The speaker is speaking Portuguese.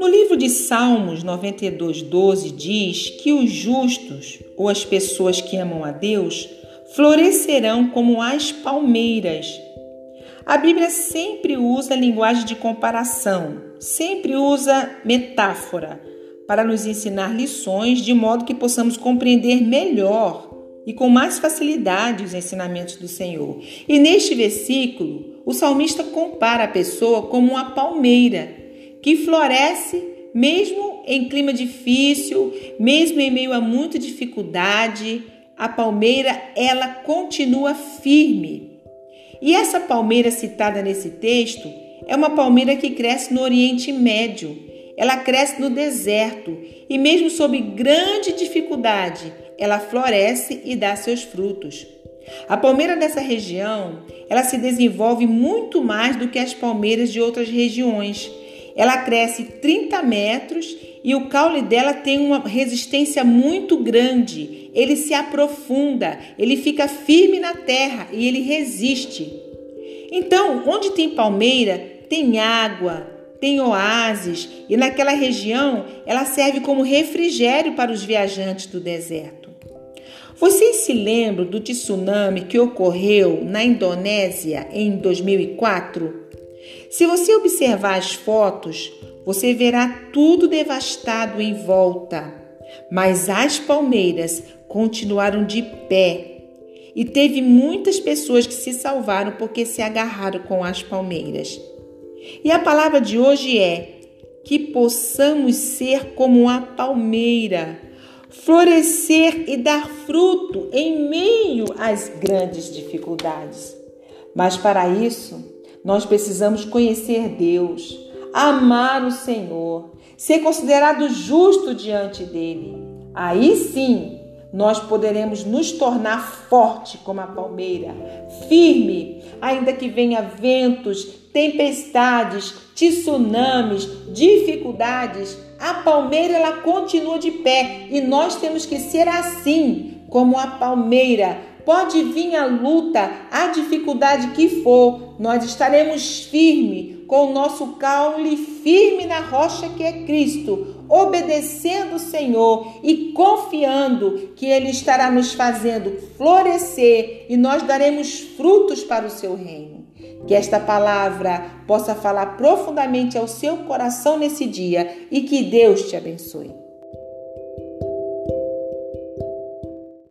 No livro de Salmos 92, 12 diz que os justos, ou as pessoas que amam a Deus, florescerão como as palmeiras. A Bíblia sempre usa linguagem de comparação, sempre usa metáfora para nos ensinar lições de modo que possamos compreender melhor e com mais facilidade os ensinamentos do Senhor. E neste versículo, o salmista compara a pessoa como uma palmeira que floresce mesmo em clima difícil, mesmo em meio a muita dificuldade, a palmeira ela continua firme. E essa palmeira citada nesse texto é uma palmeira que cresce no Oriente Médio. Ela cresce no deserto e mesmo sob grande dificuldade, ela floresce e dá seus frutos. A palmeira dessa região, ela se desenvolve muito mais do que as palmeiras de outras regiões. Ela cresce 30 metros e o caule dela tem uma resistência muito grande. Ele se aprofunda, ele fica firme na terra e ele resiste. Então, onde tem palmeira, tem água, tem oásis e naquela região ela serve como refrigério para os viajantes do deserto. Vocês se lembram do tsunami que ocorreu na Indonésia em 2004? Se você observar as fotos, você verá tudo devastado em volta, mas as palmeiras continuaram de pé. E teve muitas pessoas que se salvaram porque se agarraram com as palmeiras. E a palavra de hoje é que possamos ser como a palmeira, florescer e dar fruto em meio às grandes dificuldades. Mas para isso, nós precisamos conhecer Deus, amar o Senhor, ser considerado justo diante dele. Aí sim, nós poderemos nos tornar forte como a palmeira, firme, ainda que venha ventos, tempestades, tsunamis, dificuldades, a palmeira ela continua de pé. E nós temos que ser assim, como a palmeira, Pode vir a luta, a dificuldade que for, nós estaremos firmes, com o nosso caule firme na rocha que é Cristo, obedecendo o Senhor e confiando que Ele estará nos fazendo florescer e nós daremos frutos para o seu reino. Que esta palavra possa falar profundamente ao seu coração nesse dia e que Deus te abençoe.